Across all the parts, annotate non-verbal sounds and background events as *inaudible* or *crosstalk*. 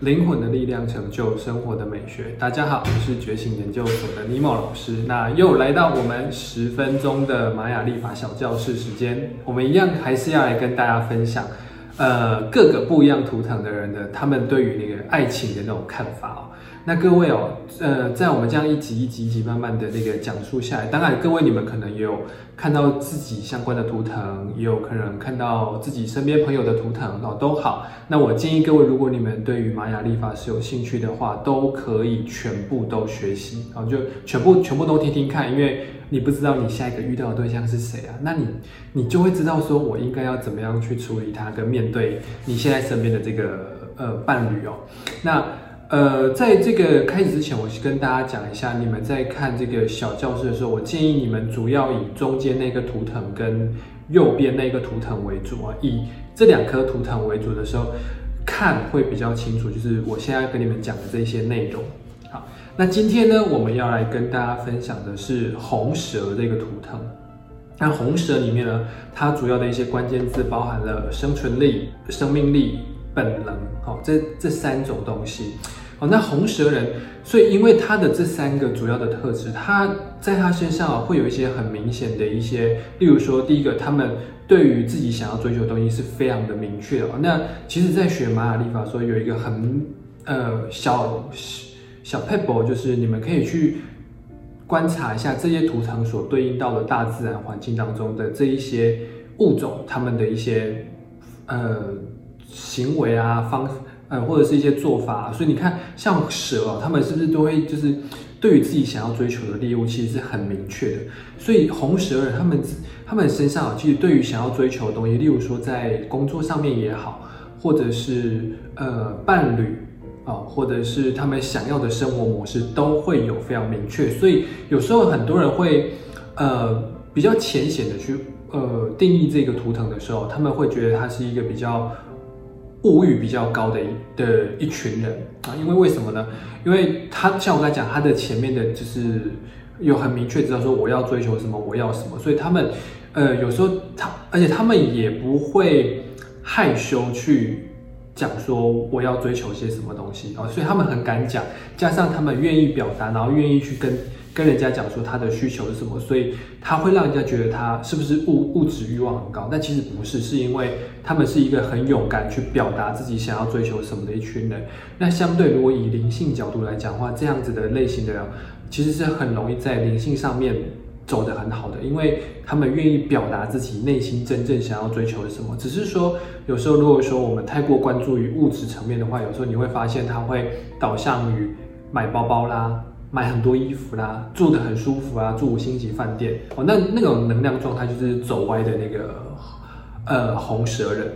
灵魂的力量成就生活的美学。大家好，我是觉醒研究所的尼莫老师。那又来到我们十分钟的玛雅历法小教室时间，我们一样还是要来跟大家分享，呃，各个不一样图腾的人的他们对于那个爱情的那种看法哦。那各位哦，呃，在我们这样一集一集一集慢慢的那个讲述下来，当然各位你们可能也有看到自己相关的图腾，也有可能看到自己身边朋友的图腾哦，都好。那我建议各位，如果你们对于玛雅历法是有兴趣的话，都可以全部都学习啊，就全部全部都听听看，因为你不知道你下一个遇到的对象是谁啊，那你你就会知道说我应该要怎么样去处理他，跟面对你现在身边的这个呃伴侣哦，那。呃，在这个开始之前，我是跟大家讲一下，你们在看这个小教室的时候，我建议你们主要以中间那个图腾跟右边那个图腾为主啊，以这两颗图腾为主的时候，看会比较清楚。就是我现在跟你们讲的这些内容。好，那今天呢，我们要来跟大家分享的是红蛇这个图腾。那红蛇里面呢，它主要的一些关键字包含了生存力、生命力。本能，好，这这三种东西，哦，那红蛇人，所以因为他的这三个主要的特质，他在他身上会有一些很明显的一些，例如说，第一个，他们对于自己想要追求的东西是非常的明确的。那其实，在学玛雅历法说，有一个很呃小小 pebble，就是你们可以去观察一下这些图腾所对应到的大自然环境当中的这一些物种，他们的一些呃。行为啊，方呃，或者是一些做法，所以你看，像蛇，他们是不是都会就是对于自己想要追求的猎物，其实是很明确的。所以红蛇人他们他们身上其实对于想要追求的东西，例如说在工作上面也好，或者是呃伴侣啊，或者是他们想要的生活模式，都会有非常明确。所以有时候很多人会呃比较浅显的去呃定义这个图腾的时候，他们会觉得它是一个比较。物欲比较高的一的一群人啊，因为为什么呢？因为他像我刚才讲，他的前面的就是有很明确知道说我要追求什么，我要什么，所以他们呃有时候他，而且他们也不会害羞去讲说我要追求些什么东西啊，所以他们很敢讲，加上他们愿意表达，然后愿意去跟。跟人家讲说他的需求是什么，所以他会让人家觉得他是不是物物质欲望很高？但其实不是，是因为他们是一个很勇敢去表达自己想要追求什么的一群人。那相对如果以灵性角度来讲的话，这样子的类型的人其实是很容易在灵性上面走得很好的，因为他们愿意表达自己内心真正想要追求的什么。只是说有时候如果说我们太过关注于物质层面的话，有时候你会发现他会导向于买包包啦。买很多衣服啦，住的很舒服啊，住五星级饭店哦，那那种能量状态就是走歪的那个呃红蛇人。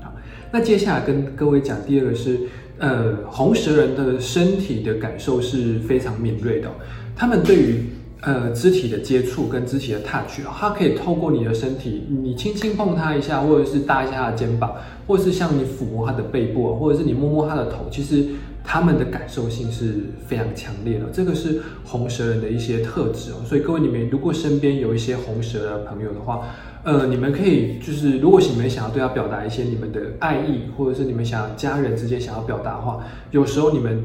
好，那接下来跟各位讲第二个是呃红蛇人的身体的感受是非常敏锐的，他们对于呃肢体的接触跟肢体的 touch，他可以透过你的身体，你轻轻碰他一下，或者是搭一下他的肩膀，或者是像你抚摸他的背部，或者是你摸摸他的头，其实。他们的感受性是非常强烈的，这个是红蛇人的一些特质哦。所以各位，你们如果身边有一些红蛇的朋友的话，呃，你们可以就是，如果你们想要对他表达一些你们的爱意，或者是你们想要家人之间想要表达的话，有时候你们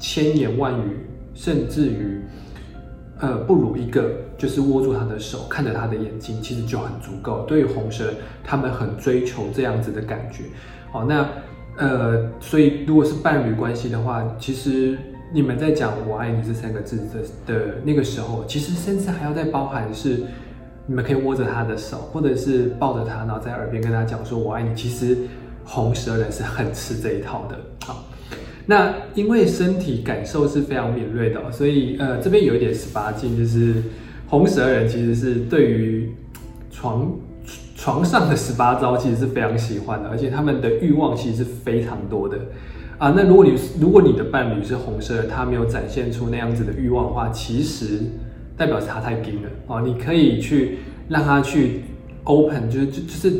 千言万语，甚至于呃，不如一个就是握住他的手，看着他的眼睛，其实就很足够。对于红蛇，他们很追求这样子的感觉。好，那。呃，所以如果是伴侣关系的话，其实你们在讲“我爱你”这三个字的的那个时候，其实甚至还要再包含是，你们可以握着他的手，或者是抱着他，然后在耳边跟他讲说“我爱你”。其实红蛇人是很吃这一套的。*laughs* 好，那因为身体感受是非常敏锐的，所以呃，这边有一点十八禁，就是红蛇人其实是对于床。床上的十八招其实是非常喜欢的，而且他们的欲望其实是非常多的啊。那如果你如果你的伴侣是红色的，他没有展现出那样子的欲望的话，其实代表是他太硬了啊。你可以去让他去 open，就是就就是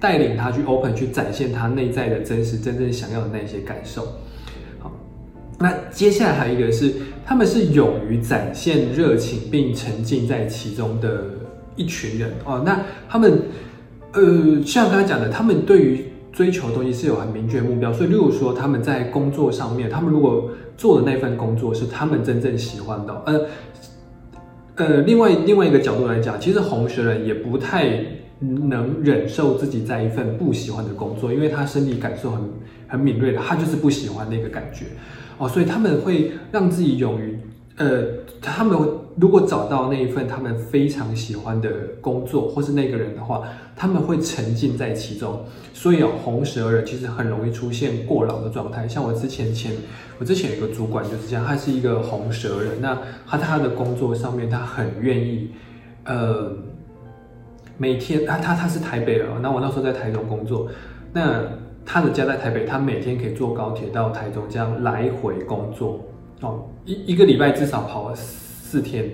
带领他去 open，去展现他内在的真实、真正想要的那些感受。好，那接下来还有一个是，他们是勇于展现热情并沉浸在其中的一群人哦。那他们。呃，像刚才讲的，他们对于追求的东西是有很明确的目标，所以例如说他们在工作上面，他们如果做的那份工作是他们真正喜欢的，呃呃，另外另外一个角度来讲，其实红学人也不太能忍受自己在一份不喜欢的工作，因为他身体感受很很敏锐的，他就是不喜欢那个感觉哦，所以他们会让自己勇于。呃，他们如果找到那一份他们非常喜欢的工作，或是那个人的话，他们会沉浸在其中。所以有红蛇人其实很容易出现过劳的状态。像我之前前，我之前有一个主管就是这样，他是一个红蛇人。那他在他的工作上面，他很愿意，呃，每天他他他是台北人，那我那时候在台中工作，那他的家在台北，他每天可以坐高铁到台中，这样来回工作。哦，一一个礼拜至少跑了四天，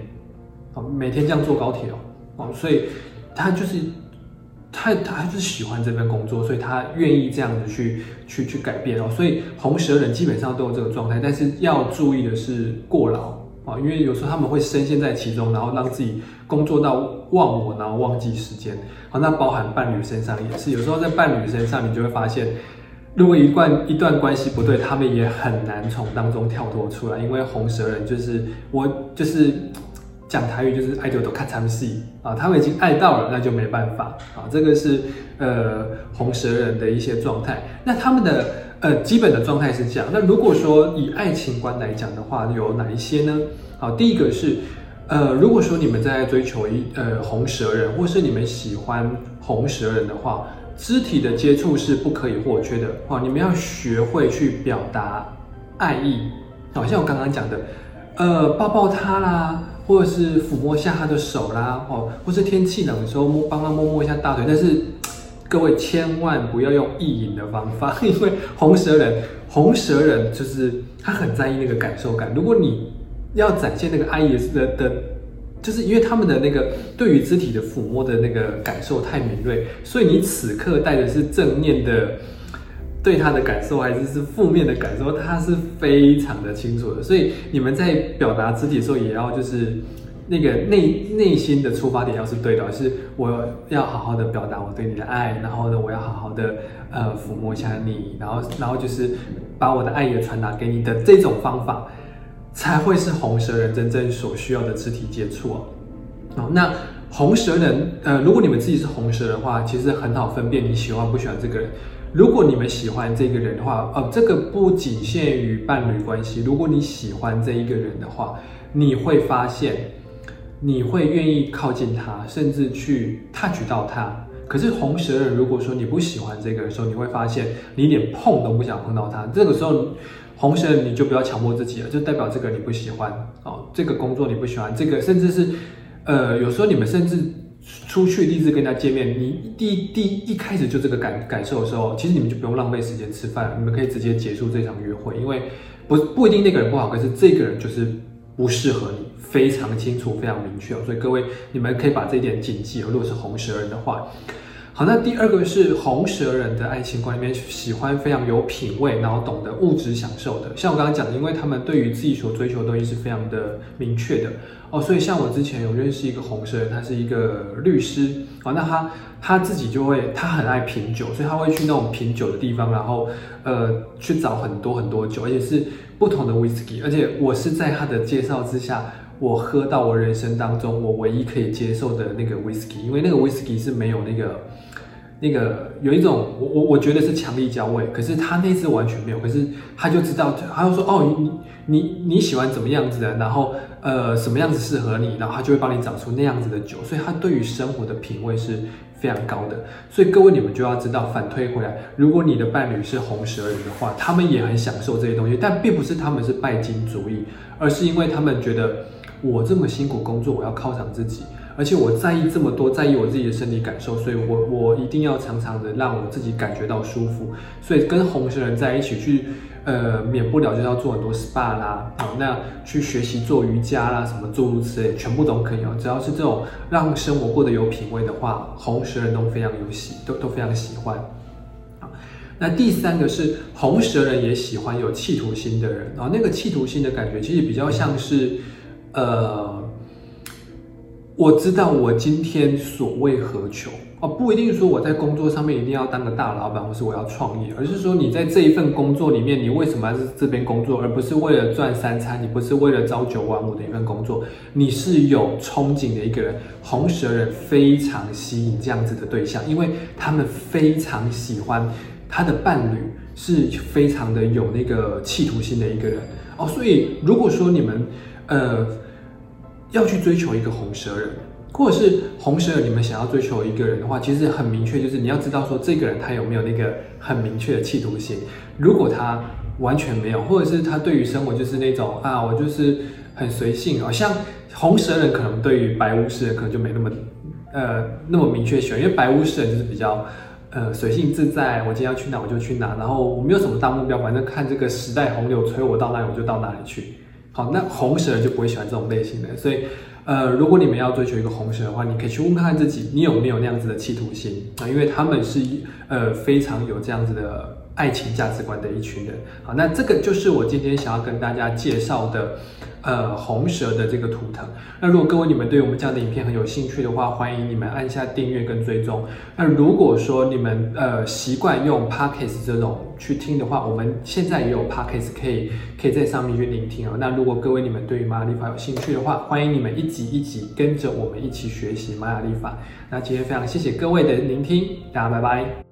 哦，每天这样坐高铁哦，哦，所以他就是他他就是喜欢这份工作，所以他愿意这样子去去去改变哦，所以红蛇人基本上都有这个状态，但是要注意的是过劳啊，因为有时候他们会深陷在其中，然后让自己工作到忘我，然后忘记时间，好，那包含伴侣身上也是，有时候在伴侣身上，你就会发现。如果一段一段关系不对，他们也很难从当中跳脱出来，因为红蛇人就是我就是讲台语就是爱豆都看他们戏啊，他们已经爱到了，那就没办法啊，这个是呃红蛇人的一些状态。那他们的呃基本的状态是这样。那如果说以爱情观来讲的话，有哪一些呢？好，第一个是呃，如果说你们在追求一呃红蛇人，或是你们喜欢红蛇人的话。肢体的接触是不可以或缺的哦，你们要学会去表达爱意，好像我刚刚讲的，呃，抱抱他啦，或者是抚摸下他的手啦，哦，或是天气冷的时候摸帮他摸摸一下大腿。但是 *tsk* 各位千万不要用意淫的方法，因为红蛇人，红蛇人就是他很在意那个感受感。如果你要展现那个爱意的的。就是因为他们的那个对于肢体的抚摸的那个感受太敏锐，所以你此刻带的是正面的对他的感受，还是是负面的感受，他是非常的清楚的。所以你们在表达肢体的时候，也要就是那个内内心的出发点要是对的，是我要好好的表达我对你的爱，然后呢，我要好好的呃抚摸一下你，然后然后就是把我的爱也传达给你的这种方法。才会是红蛇人真正所需要的肢体接触哦。那红蛇人，呃，如果你们自己是红蛇的话，其实很好分辨你喜欢不喜欢这个人。如果你们喜欢这个人的话，哦，这个不仅限于伴侣关系。如果你喜欢这一个人的话，你会发现，你会愿意靠近他，甚至去 touch 到他。可是红蛇人，如果说你不喜欢这个的时候，你会发现你连碰都不想碰到他。这个时候。红蛇你就不要强迫自己了，就代表这个你不喜欢哦，这个工作你不喜欢，这个甚至是，呃，有时候你们甚至出去第一次跟他见面，你第第一开始就这个感感受的时候，其实你们就不用浪费时间吃饭，你们可以直接结束这场约会，因为不不一定那个人不好，可是这个人就是不适合你，非常清楚，非常明确哦，所以各位你们可以把这一点谨记，如果是红蛇人的话。好，那第二个是红蛇人的爱情观里面喜欢非常有品味，然后懂得物质享受的。像我刚刚讲的，因为他们对于自己所追求的东西是非常的明确的哦，所以像我之前有认识一个红蛇人，他是一个律师哦，那他他自己就会，他很爱品酒，所以他会去那种品酒的地方，然后呃去找很多很多酒，而且是不同的 whisky，而且我是在他的介绍之下。我喝到我人生当中我唯一可以接受的那个 whisky，因为那个 whisky 是没有那个那个有一种我我我觉得是强力焦味，可是他那次完全没有，可是他就知道，他就说哦你你你喜欢怎么样子的，然后呃什么样子适合你，然后他就会帮你找出那样子的酒，所以他对于生活的品味是非常高的。所以各位你们就要知道，反推回来，如果你的伴侣是红蛇人的话，他们也很享受这些东西，但并不是他们是拜金主义，而是因为他们觉得。我这么辛苦工作，我要犒赏自己，而且我在意这么多，在意我自己的身体感受，所以我我一定要常常的让我自己感觉到舒服。所以跟红蛇人在一起去，呃，免不了就要做很多 SPA 啦，好，那去学习做瑜伽啦，什么诸如此类，全部都可以哦。只要是这种让生活过得有品味的话，红蛇人都非常有喜，都都非常喜欢。好，那第三个是红蛇人也喜欢有企图心的人，啊那个企图心的感觉其实比较像是。呃，我知道我今天所为何求哦，不一定说我在工作上面一定要当个大老板，或是我要创业，而是说你在这一份工作里面，你为什么在这边工作，而不是为了赚三餐，你不是为了朝九晚五的一份工作，你是有憧憬的一个人。红蛇人非常吸引这样子的对象，因为他们非常喜欢他的伴侣是非常的有那个企图心的一个人哦，所以如果说你们呃。要去追求一个红蛇人，或者是红蛇人，你们想要追求一个人的话，其实很明确，就是你要知道说这个人他有没有那个很明确的企图心。如果他完全没有，或者是他对于生活就是那种啊，我就是很随性好，像红蛇人可能对于白巫师人可能就没那么呃那么明确喜欢，因为白巫师人就是比较呃随性自在，我今天要去哪我就去哪，然后我没有什么大目标，反正看这个时代洪流吹我到哪里我就到哪里去。好，那红蛇就不会喜欢这种类型的，所以，呃，如果你们要追求一个红蛇的话，你可以去问看看自己，你有没有那样子的企图心啊？因为他们是呃非常有这样子的爱情价值观的一群人。好，那这个就是我今天想要跟大家介绍的。呃，红蛇的这个图腾。那如果各位你们对我们这样的影片很有兴趣的话，欢迎你们按下订阅跟追踪。那如果说你们呃习惯用 Podcast 这种去听的话，我们现在也有 Podcast 可以可以在上面去聆听哦。那如果各位你们对于玛雅历法有兴趣的话，欢迎你们一集一集跟着我们一起学习玛雅历法。那今天非常谢谢各位的聆听，大家拜拜。